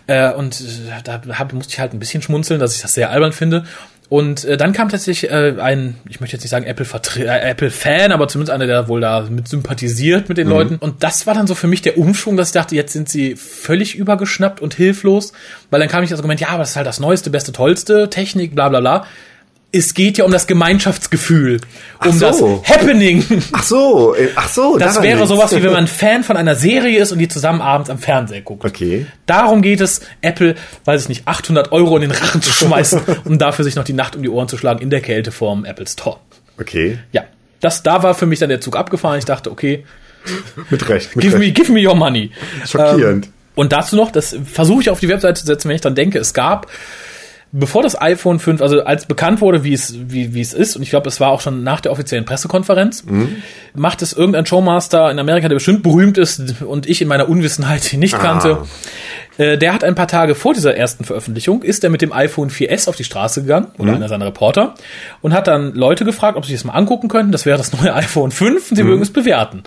Äh, und äh, da hab, musste ich halt ein bisschen schmunzeln, dass ich das sehr albern finde. Und äh, dann kam tatsächlich äh, ein, ich möchte jetzt nicht sagen Apple Vertre äh, Apple Fan, aber zumindest einer, der wohl da mit sympathisiert mit den Leuten. Und das war dann so für mich der Umschwung, dass ich dachte, jetzt sind sie völlig übergeschnappt und hilflos, weil dann kam ich das Argument, ja, aber das ist halt das neueste, beste, tollste Technik, bla bla bla. Es geht ja um das Gemeinschaftsgefühl, um Ach das so. Happening. Ach so, äh, ach so. Das wäre liegt's. sowas wie wenn man Fan von einer Serie ist und die zusammen abends am Fernseher guckt. Okay. Darum geht es, Apple, weiß ich nicht, 800 Euro in den Rachen zu schmeißen, um dafür sich noch die Nacht um die Ohren zu schlagen in der Kälte vorm Apple Store. Okay. Ja, das, da war für mich dann der Zug abgefahren. Ich dachte, okay, Mit Recht. Mit give me, Recht. give me your money. Schockierend. Ähm, und dazu noch, das versuche ich auf die Webseite zu setzen, wenn ich dann denke, es gab, bevor das iPhone 5, also als bekannt wurde, wie es, wie, wie es ist, und ich glaube, es war auch schon nach der offiziellen Pressekonferenz, macht es irgendein Showmaster in Amerika, der bestimmt berühmt ist und ich in meiner Unwissenheit ihn nicht kannte. Äh, Der hat ein paar Tage vor dieser ersten Veröffentlichung, ist er mit dem iPhone 4S auf die Straße gegangen, oder einer seiner Reporter, und hat dann Leute gefragt, ob sie das mal angucken könnten. Das wäre das neue iPhone 5 und sie mögen es bewerten.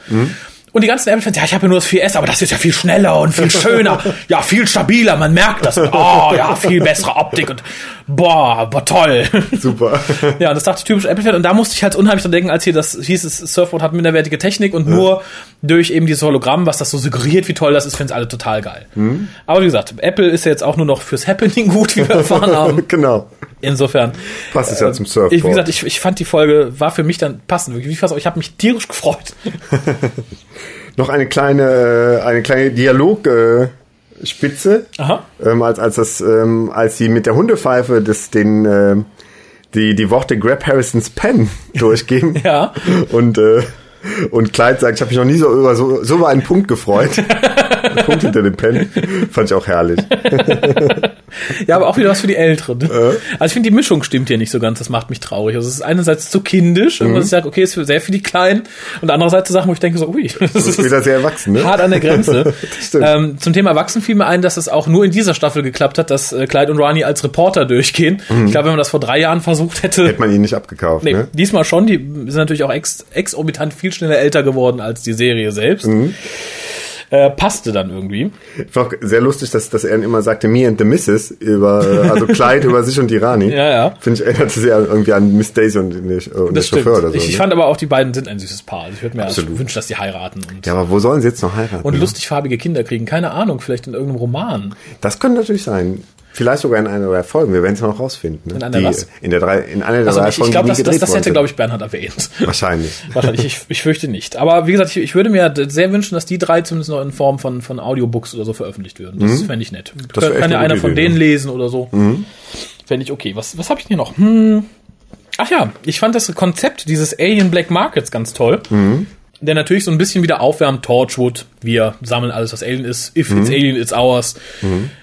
Und die ganzen Apple-Fans, ja, ich habe ja nur das 4S, aber das ist ja viel schneller und viel schöner, ja, viel stabiler, man merkt das. Oh, ja, viel bessere Optik und boah, boah, toll. Super. Ja, das dachte ich typisch Apple-Fan. Und da musste ich halt unheimlich dran denken, als hier das hieß, es Surfboard hat minderwertige Technik und nur durch eben dieses Hologramm, was das so suggeriert, wie toll das ist, finden es alle total geil. Aber wie gesagt, Apple ist ja jetzt auch nur noch fürs Happening gut, wie wir erfahren haben. genau. Insofern. Passt es ja zum Surfboard. Ich, wie gesagt, ich, ich fand die Folge, war für mich dann passend. Wirklich, fast, ich habe mich tierisch gefreut. Noch eine kleine, äh, eine kleine Dialogspitze. Äh, Spitze. Aha. ähm, als als das ähm, als sie mit der Hundepfeife das den ähm, die die Worte Grab Harrisons Pen durchgeben Ja. und äh, und Clyde sagt, ich habe mich noch nie so über so, so über einen Punkt gefreut. Ein Punkt hinter dem Pen. Fand ich auch herrlich. Ja, aber auch wieder was für die Älteren. Also ich finde, die Mischung stimmt hier nicht so ganz, das macht mich traurig. Also es ist einerseits zu kindisch, mhm. ich sage, okay, ist für sehr für die Kleinen, und andererseits zu Sachen, wo ich denke so, ui, das, Das ist wieder sehr erwachsen, ne? hart an der Grenze. ähm, zum Thema Erwachsen fiel mir ein, dass es auch nur in dieser Staffel geklappt hat, dass äh, Clyde und Ronnie als Reporter durchgehen. Ich glaube, wenn man das vor drei Jahren versucht hätte, Hätte man ihn nicht abgekauft, nee, ne? diesmal schon, die sind natürlich auch ex exorbitant viel schneller älter geworden als die Serie selbst. Mhm. Äh, passte dann irgendwie. Ich fand auch sehr lustig, dass, dass er immer sagte, me and the Missus über, äh, also Clyde über sich und die Rani. Ja, ja. Finde ich, erinnert sich sehr irgendwie an Miss Daisy und und Das stimmt. Chauffeur oder so. ich, ich ne? fand aber auch, die beiden sind ein süßes Paar. Also ich würde mir Absolut. wünschen, dass die heiraten ja, aber wo sollen sie jetzt noch heiraten? und ne? lustigfarbige Kinder kriegen. Keine Ahnung, vielleicht in irgendeinem Roman. Das könnte natürlich sein. Vielleicht sogar in einer der Folgen. Wir werden es noch rausfinden. Ne? In einer die, was? In, der drei, in einer der Also drei ich, ich Folgen, glaube, die das, das, das hätte, glaube ich, Bernhard erwähnt. Wahrscheinlich. Wahrscheinlich, ich, ich fürchte nicht. Aber wie gesagt, ich, ich würde mir sehr wünschen, dass die drei zumindest noch in Form von, von Audiobooks oder so veröffentlich würden. Das fände ich nett. Mhm. Das wär Kann, ja eine einer von Idee, denen ja. lesen oder so. Fände ich okay. Was, was habe ich hier noch? Hm. Ach ja, ich fand das Konzept dieses Alien Black Markets ganz toll. Mhm. Der natürlich so ein bisschen wieder aufwärmt, Torchwood, wir sammeln alles, was Alien ist, if Mhm. it's Alien, it's ours.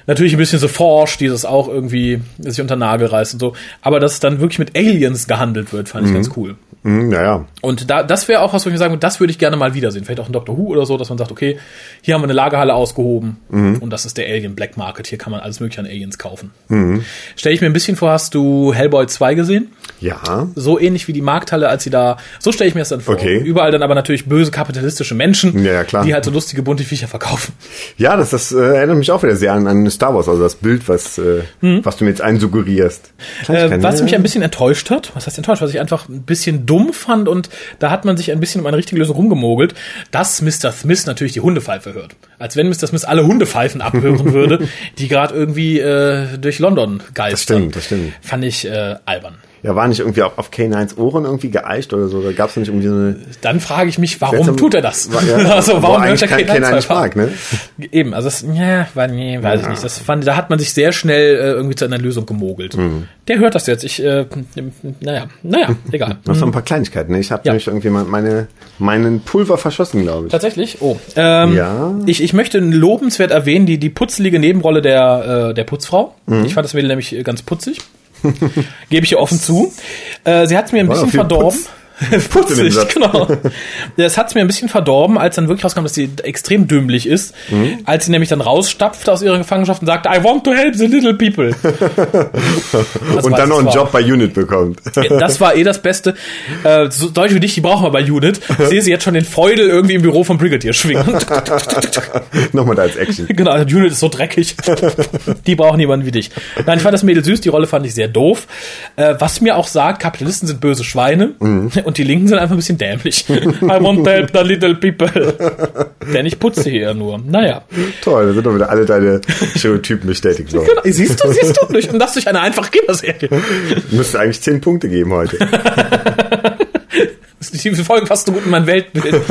Natürlich ein bisschen so Forsch, dieses auch irgendwie sich unter den Nagel reißt und so. Aber dass dann wirklich mit Aliens gehandelt wird, fand ich Mhm. ganz cool. Mhm, naja. Und da, das wäre auch was, wo ich mir sagen würde, das würde ich gerne mal wiedersehen. Vielleicht auch ein Doctor Who oder so, dass man sagt, okay, hier haben wir eine Lagerhalle ausgehoben Mhm. und das ist der Alien Black Market. Hier kann man alles mögliche an Aliens kaufen. Mhm. Stell ich mir ein bisschen vor, hast du Hellboy 2 gesehen? Ja. So ähnlich wie die Markthalle, als sie da, so stelle ich mir das dann vor. Okay. Überall dann aber natürlich böse kapitalistische Menschen, Ja, ja, klar. die halt so lustige bunte Viecher verkaufen. Ja, das, das äh, erinnert mich auch wieder sehr an, an Star Wars, also das Bild, was, äh, was du mir jetzt einsuggerierst. Mhm. Äh, was mich ein bisschen enttäuscht hat, was heißt enttäuscht, was ich einfach ein bisschen dumm fand und da hat man sich ein bisschen um eine richtige Lösung rumgemogelt, dass Mr. Smith natürlich die Hundepfeife hört. Als wenn Mr. Smith alle Hundepfeifen abhören würde, die gerade irgendwie äh, durch London geistern. Das stimmt, das stimmt. Fand ich äh, albern. Ja, war nicht irgendwie auf, auf K9s Ohren irgendwie geeicht oder so? Da gab es nicht irgendwie so eine... Dann frage ich mich, warum tut er das? Wa- ja, also warum hört eigentlich er kein- keinen keiner nicht mag, ne? Eben, also das, ja, war, nee, weiß ich nicht. Das fand, da hat man sich sehr schnell äh, irgendwie zu einer Lösung gemogelt. Mhm. Der hört das jetzt. Ich, äh, naja, naja, egal. Noch so ein paar Kleinigkeiten. Ne? Ich habe Ja. nämlich irgendwie mal meine, meinen Pulver verschossen, glaube ich. Tatsächlich? Oh. Ähm, Ja. Ich, ich möchte lobenswert erwähnen, die, die putzelige Nebenrolle der, äh, der Putzfrau. Mhm. Ich fand das Mädel nämlich ganz putzig. Gebe ich hier offen zu. Äh, sie hat es mir ein bisschen verdorben. Putz. Putzig, genau. Das hat es mir ein bisschen verdorben, als dann wirklich rauskam, dass sie extrem dümmlich ist. Mhm. Als sie nämlich dann rausstapfte aus ihrer Gefangenschaft und sagte, I want to help the little people. Das Und dann noch einen. Job bei Unit bekommt. Das war eh das Beste. Äh, so Deutsche wie dich, die brauchen wir bei Unit. Ich sehe sie jetzt schon den Feudel irgendwie im Büro vom Brigadier schwingen. Nochmal da als Action. Genau, Unit ist so dreckig. Die brauchen jemanden wie dich. Nein, ich fand das Mädel süß, die Rolle fand ich sehr doof. Äh, was mir auch sagt, Kapitalisten sind böse Schweine und die Linken sind einfach ein bisschen dämlich. I want to help the little people. Denn ich putze hier nur. Naja. Toll, da sind doch wieder alle deine Stereotypen bestätigt worden. Genau, siehst du, siehst du, durch, und das durch eine einfache Kinderserie. Müsste eigentlich zehn Punkte geben heute. Die Folge passt so gut in mein Weltbild.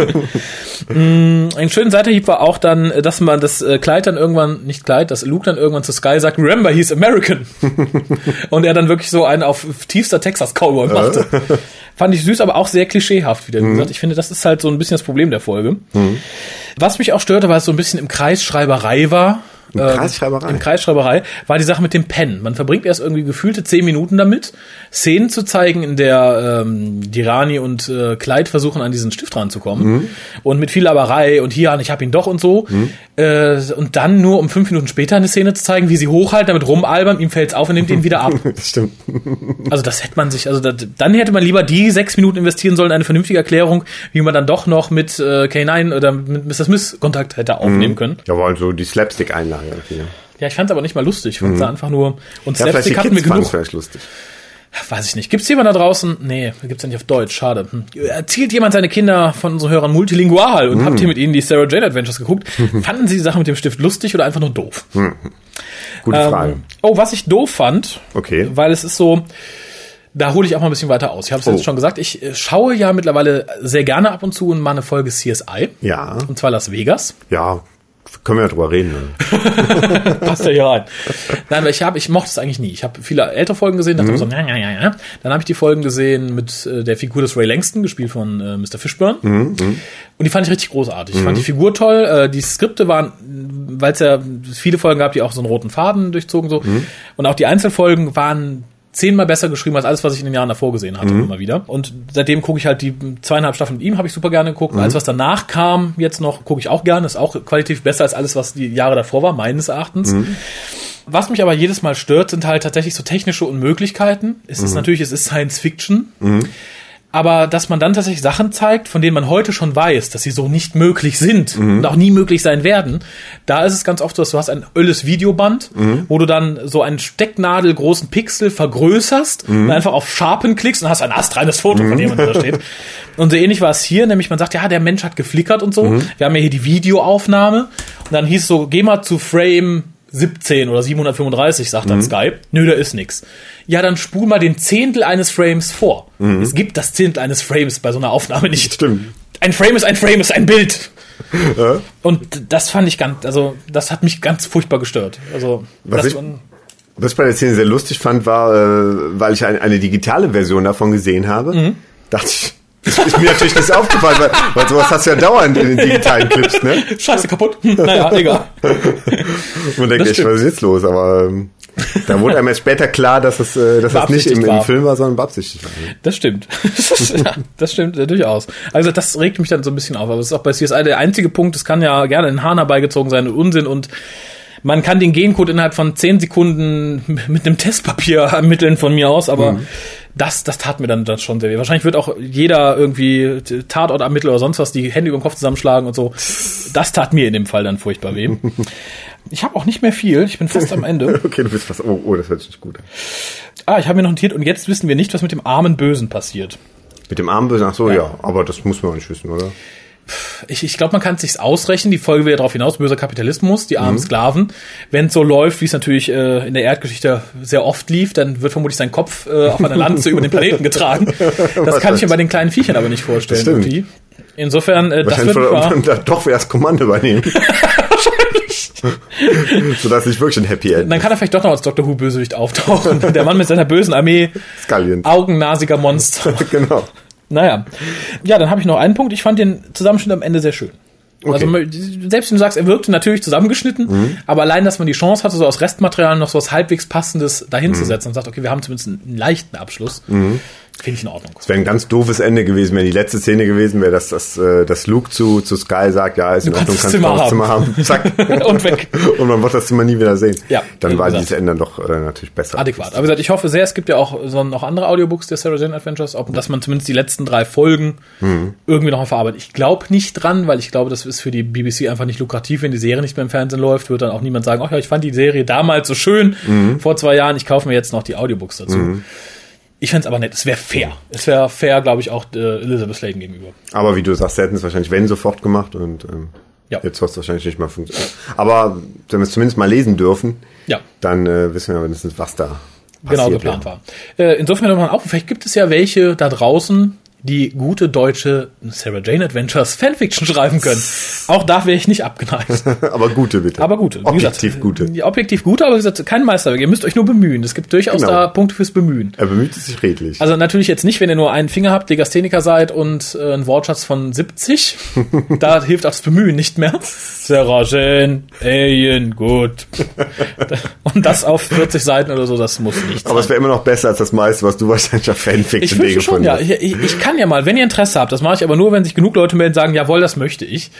Mm, Ein schöner Seiterhieb war auch dann, dass man das äh, Kleid dann irgendwann, nicht Kleid, dass Luke dann irgendwann zu Sky sagt, remember, he's American. Und er dann wirklich so einen auf tiefster Texas Cowboy machte. Fand ich süß, aber auch sehr klischeehaft, wieder gesagt. Ich finde, das ist halt so ein bisschen das Problem der Folge. Was mich auch störte, weil es so ein bisschen im Kreisschreiberei war. Im Ähm, Kreisschreiberei? Im Kreisschreiberei war die Sache mit dem Pen. Man verbringt erst irgendwie gefühlte zehn Minuten damit, Szenen zu zeigen, in der ähm, Dirani und äh, Clyde versuchen, an diesen Stift ranzukommen. Mhm. Und mit viel Laberei und hier, ich hab ihn doch und so. Äh, und dann nur um fünf Minuten später eine Szene zu zeigen, wie sie hochhalten, damit rumalbern, ihm fällt's auf und nimmt ihn wieder ab. Das stimmt. Also das hätte man sich, also das, dann hätte man lieber die sechs Minuten investieren sollen, eine vernünftige Erklärung, wie man dann doch noch mit äh, K9 oder mit Mr. Smith Kontakt hätte aufnehmen Mhm. können. Ja, halt so die Slapstick-Einlage irgendwie. ne? Ja, ich fand's aber nicht mal lustig. Ich fand's einfach nur und Ja, Slapstick hatten wir genug. vielleicht lustig. Weiß ich nicht. Gibt's jemand da draußen? Nee, gibt's ja nicht auf Deutsch. Schade. Hm. Erzählt jemand seine Kinder von unseren Hörern multilingual und habt ihr mit ihnen die Sarah Jane Adventures geguckt? Fanden sie die Sache mit dem Stift lustig oder einfach nur doof? Gute Frage. Ähm, oh, was ich doof fand, Okay. weil es ist so, da hole ich auch mal ein bisschen weiter aus. Ich habe es Oh. jetzt schon gesagt, ich äh, schaue ja mittlerweile sehr gerne ab und zu mal eine Folge CSI. Ja, Und zwar Las Vegas. ja, können wir ja drüber reden. Ne? Passt ja hier rein. Nein, weil ich habe, ich mochte es eigentlich nie. Ich habe viele ältere Folgen gesehen, dachte so, ja, ja, ja, ja. Dann habe ich die Folgen gesehen mit äh, der Figur des Ray Langston, gespielt von äh, Mr. Fishburne. Und die fand ich richtig großartig. Ich fand die Figur toll. Äh, die Skripte waren, weil es ja viele Folgen gab, die auch so einen roten Faden durchzogen so. Und auch die Einzelfolgen waren zehnmal besser geschrieben als alles, was ich in den Jahren davor gesehen hatte, immer wieder. Und seitdem gucke ich halt die zweieinhalb Staffeln mit ihm, habe ich super gerne geguckt. Alles, was danach kam, jetzt noch, gucke ich auch gerne. Ist auch qualitativ besser als alles, was die Jahre davor war, meines Erachtens. Was mich aber jedes Mal stört, sind halt tatsächlich so technische Unmöglichkeiten. Es ist natürlich, es ist Science Fiction. Aber dass man dann tatsächlich Sachen zeigt, von denen man heute schon weiß, dass sie so nicht möglich sind und auch nie möglich sein werden, da ist es ganz oft so, dass du hast ein ölles Videoband, wo du dann so einen stecknadelgroßen Pixel vergrößerst und einfach auf Sharpen klickst und hast ein astreines Foto von jemandem da steht. Und so ähnlich war es hier, nämlich man sagt, ja, der Mensch hat geflickert und so. Wir haben ja hier die Videoaufnahme. Und dann hieß es so, geh mal zu Frame 17 oder 735, sagt dann Skype. Nö, da ist nix. Ja, dann spul mal den Zehntel eines Frames vor. Es gibt das Zehntel eines Frames bei so einer Aufnahme nicht. Stimmt. Ein Frame ist ein Frame, ist ein Bild. Und das fand ich ganz, also das hat mich ganz furchtbar gestört. Also Was ich- man- Was ich bei der Szene sehr lustig fand, war, äh, weil ich eine, eine digitale Version davon gesehen habe, Mhm. dachte ich, Das ist mir natürlich nicht aufgefallen, weil, weil sowas hast du ja dauernd in den digitalen Clips, ne? Scheiße, kaputt. Hm, naja, egal. Man denkt Das echt, was ist jetzt los? Aber ähm, da wurde einem erst später klar, dass es, äh, dass das nicht im, im. Film war, sondern beabsichtigt war. Das stimmt. ja, das stimmt äh, durchaus. Also das regt mich dann so ein bisschen auf. Aber es ist auch bei CSI der einzige Punkt, es kann ja gerne in Hahn herbeigezogen sein Unsinn und man kann den Gencode innerhalb von 10 Sekunden mit einem Testpapier ermitteln von mir aus, aber das, das tat mir dann, dann schon sehr weh. Wahrscheinlich wird auch jeder irgendwie Tatortermittler oder sonst was die Hände über den Kopf zusammenschlagen und so. Das tat mir in dem Fall dann furchtbar weh. Ich habe auch nicht mehr viel. Ich bin fast am Ende. Okay, du bist was. Oh, oh das hört sich gut an. Ah, ich habe mir noch notiert und jetzt wissen wir nicht, was mit dem armen Bösen passiert. Mit dem Armbösen, ach so, ja. aber das muss man auch nicht wissen, oder? Ich, ich glaube, man kann es sich ausrechnen. Die Folge will ja darauf hinaus, böser Kapitalismus, die armen Sklaven. Wenn es so läuft, wie es natürlich äh, in der Erdgeschichte sehr oft lief, dann wird vermutlich sein Kopf äh, auf einer Lanze über den Planeten getragen. Das kann ich mir bei den kleinen Viechern aber nicht vorstellen. Irgendwie. Insofern, äh, das Wahrscheinlich wird von, da doch wieder das Kommando übernehmen. Sodass nicht wirklich ein Happy End Dann kann er vielleicht doch noch als Dr. Who Bösewicht auftauchen. Der Mann mit seiner bösen Armee, Scullion. augennasiger Monster. genau. Naja. Ja, dann habe ich noch einen Punkt. Ich fand den Zusammenschnitt am Ende sehr schön. Also selbst wenn du sagst, er wirkte natürlich zusammengeschnitten, aber allein, dass man die Chance hatte, so aus Restmaterial noch so was halbwegs Passendes dahinzusetzen und sagt, okay, wir haben zumindest einen leichten Abschluss, finde ich in Ordnung. Es wäre ein ganz doofes Ende gewesen, wenn die letzte Szene gewesen wäre, dass das, äh, dass Luke zu, zu Sky sagt, ja, ist in Ordnung, kannst du das Zimmer haben. Zack. Und weg. Und man wird das Zimmer nie wieder sehen. Ja, Dann war dieses Ende doch äh, natürlich besser. Adäquat. Aber wie gesagt, ich hoffe sehr, es gibt ja auch so noch andere Audiobooks der Sarah Jane Adventures, ob, dass man zumindest die letzten drei Folgen irgendwie noch mal verarbeitet. Ich glaube nicht dran, weil ich glaube, das ist für die BBC einfach nicht lukrativ, wenn die Serie nicht mehr im Fernsehen läuft, wird dann auch niemand sagen, ach ja, ich fand die Serie damals so schön vor zwei Jahren, ich kaufe mir jetzt noch die Audiobooks dazu. Ich fände es aber nett, es wäre fair. Es wäre fair, glaube ich, auch äh, Elizabeth Sladen gegenüber. Aber wie du sagst, sie hätten es wahrscheinlich wenn sofort gemacht und ähm, Ja. jetzt wird es wahrscheinlich nicht mehr funktionieren. Aber wenn wir es zumindest mal lesen dürfen, Ja. dann äh, wissen wir wenigstens, was da genau geplant wäre. war. Äh, insofern nochmal auch, vielleicht gibt es ja welche da draußen, die gute deutsche Sarah Jane Adventures Fanfiction schreiben können. Auch da wäre ich nicht abgeneigt. Aber gute bitte. Aber gute. Wie Objektiv gesagt, gute. Ja, objektiv gute, aber wie gesagt, kein Meisterwerk. Ihr müsst euch nur bemühen. Es gibt durchaus Genau. da Punkte fürs Bemühen. Er bemüht sich redlich. Also natürlich jetzt nicht, wenn ihr nur einen Finger habt, Legastheniker seid und äh, einen Wortschatz von 70. da hilft auch das Bemühen nicht mehr. Sarah Jane, Alien, gut. und das auf 40 Seiten oder so, das muss nicht Aber es wäre immer noch besser als das meiste, was du wahrscheinlich auf Ich Fanfiction schon, gefunden ja. hast. Ich, ich, ich kann ja mal, wenn ihr Interesse habt, das mache ich aber nur, wenn sich genug Leute melden und sagen, jawohl, das möchte ich.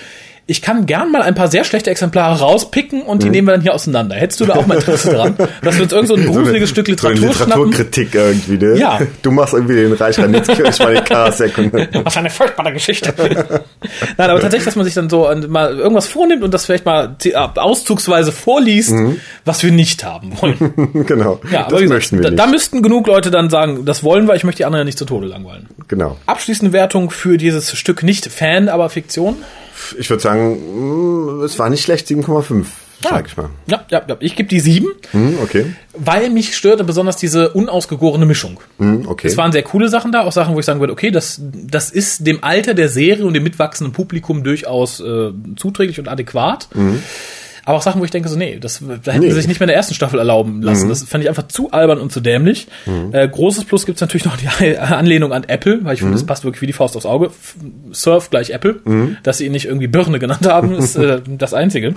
Ich kann gern mal ein paar sehr schlechte Exemplare rauspicken und Mhm. die nehmen wir dann hier auseinander. Hättest du da auch mal Interesse dran? Dass wir uns irgend so ein gruseliges Stück so Literatur eine schnappen? Literaturkritik irgendwie, ne? Ja. Du machst irgendwie den Reich ich den Karasek. Was eine furchtbare Geschichte. Nein, aber tatsächlich, dass man sich dann so mal irgendwas vornimmt und das vielleicht mal äh, auszugsweise vorliest, was wir nicht haben wollen. genau. Ja, das wie möchten gesagt, wir da, da nicht. müssten genug Leute dann sagen, das wollen wir, ich möchte die anderen ja nicht zu Tode langweilen. genau. Abschließende Wertung für dieses Stück nicht Fan, aber Fiktion. Ich würde sagen, mh, es war nicht schlecht, 7,5, sag ich mal. Ja, ja, ja. Ich gebe die sieben, Hm, okay. weil mich störte besonders diese unausgegorene Mischung. Hm, okay. Es waren sehr coole Sachen da, auch Sachen, wo ich sagen würde, okay, das, das ist dem Alter der Serie und dem mitwachsenden Publikum durchaus äh, zuträglich und adäquat. Aber auch Sachen, wo ich denke, so, nee, das, da hätten Nee. sie sich nicht mehr in der ersten Staffel erlauben lassen. Das fand ich einfach zu albern und zu dämlich. Äh, großes Plus gibt's natürlich noch die Anlehnung an Apple, weil ich finde, das passt wirklich wie die Faust aufs Auge. Surf gleich Apple. Dass sie ihn nicht irgendwie Birne genannt haben, ist äh, das Einzige.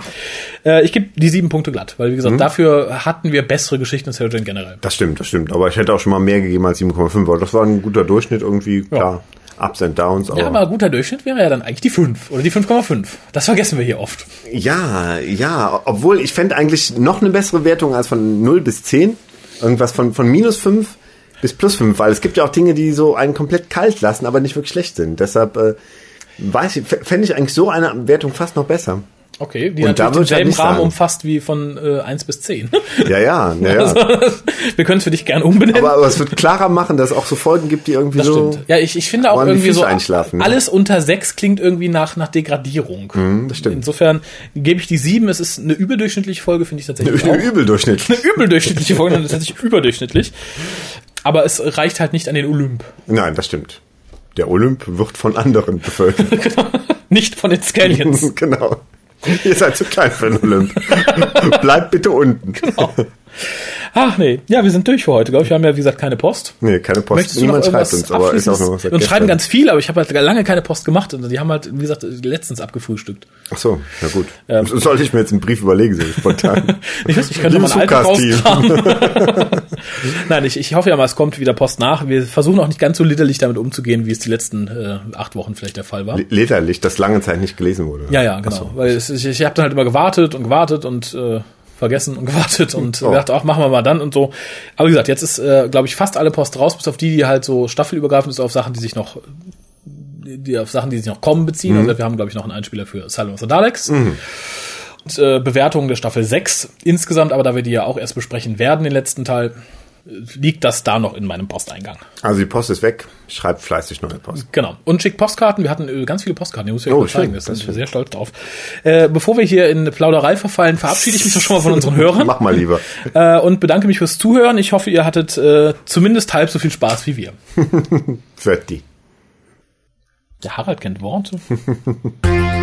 Äh, ich gebe die sieben Punkte glatt, weil wie gesagt, dafür hatten wir bessere Geschichten als Sarah Jane generell. Das stimmt, das stimmt. Aber ich hätte auch schon mal mehr gegeben als 7,5, weil das war ein guter Durchschnitt irgendwie, klar. Ups and Downs, aber. Ja, aber guter Durchschnitt wäre ja dann eigentlich die 5 oder die 5,5. Das vergessen wir hier oft. Ja, ja, obwohl ich fände eigentlich noch eine bessere Wertung als von 0 bis 10. Irgendwas von, von minus 5 bis plus 5, weil es gibt ja auch Dinge, die so einen komplett kalt lassen, aber nicht wirklich schlecht sind. Deshalb äh, weiß ich, fände ich eigentlich so eine Wertung fast noch besser. Okay, die Und da halt denselben Rahmen sagen. umfasst wie von äh, 1 bis 10. Ja, ja, ja, ja. wir können es für dich gern umbenennen. Aber, aber es wird klarer machen, dass es auch so Folgen gibt, die irgendwie das so. stimmt. Ja, ich, ich finde auch irgendwie so, einschlafen, ne? alles unter 6 klingt irgendwie nach, nach Degradierung. das stimmt. Insofern gebe ich die 7. Es ist eine überdurchschnittliche Folge, finde ich tatsächlich Eine auch. Übeldurchschnitt. Eine übeldurchschnittliche Folge, ist tatsächlich überdurchschnittlich. Aber es reicht halt nicht an den Olymp. Nein, das stimmt. Der Olymp wird von anderen bevölkert. Nicht von den Scallions. genau. Ihr seid zu klein für den Olymp. Bleibt bitte unten. Ach nee, ja, wir sind durch für heute, glaube ich. Wir haben ja, wie gesagt, keine Post. Nee, keine Post. Möchtest Niemand schreibt uns, aber ist auch noch was? Und schreiben ganz viel, aber ich habe halt lange keine Post gemacht. Und die haben halt, wie gesagt, letztens abgefrühstückt. Ach so, na gut. Sollte ich mir jetzt einen Brief überlegen, so spontan. Ich weiß, ich könnte mal einen alten. Nein, ich, ich hoffe ja mal, es kommt wieder Post nach. Wir versuchen auch nicht ganz so liederlich damit umzugehen, wie es die letzten äh, acht Wochen vielleicht der Fall war. Lederlich, das lange Zeit nicht gelesen wurde. Ja, ja, genau. Weil es, ich, ich habe dann halt immer gewartet und gewartet und äh, vergessen und gewartet und Oh. gedacht, ach, machen wir mal dann und so. Aber wie gesagt, jetzt ist, äh, glaube ich, fast alle Post raus, bis auf die, die halt so staffelübergreifend ist, auf Sachen, die sich noch die auf Sachen, die sich noch kommen, beziehen. Also wir haben, glaube ich, noch einen Einspieler für of the Daleks. Und, äh, Bewertungen der Staffel 6 insgesamt, aber da wir die ja auch erst besprechen werden, den letzten Teil, liegt das da noch in meinem Posteingang. Also die Post ist weg, schreibt fleißig neue Post. Genau. Und schickt Postkarten. Wir hatten äh, ganz viele Postkarten, die muss ich euch Oh, mal zeigen. Das sind wir sehr stolz drauf. Äh, bevor wir hier in Plauderei verfallen, verabschiede ich mich doch schon mal von unseren Hörern Mach mal lieber. äh, und bedanke mich fürs Zuhören. Ich hoffe, ihr hattet äh, zumindest halb so viel Spaß wie wir. Fertig. Der Harald kennt Worte.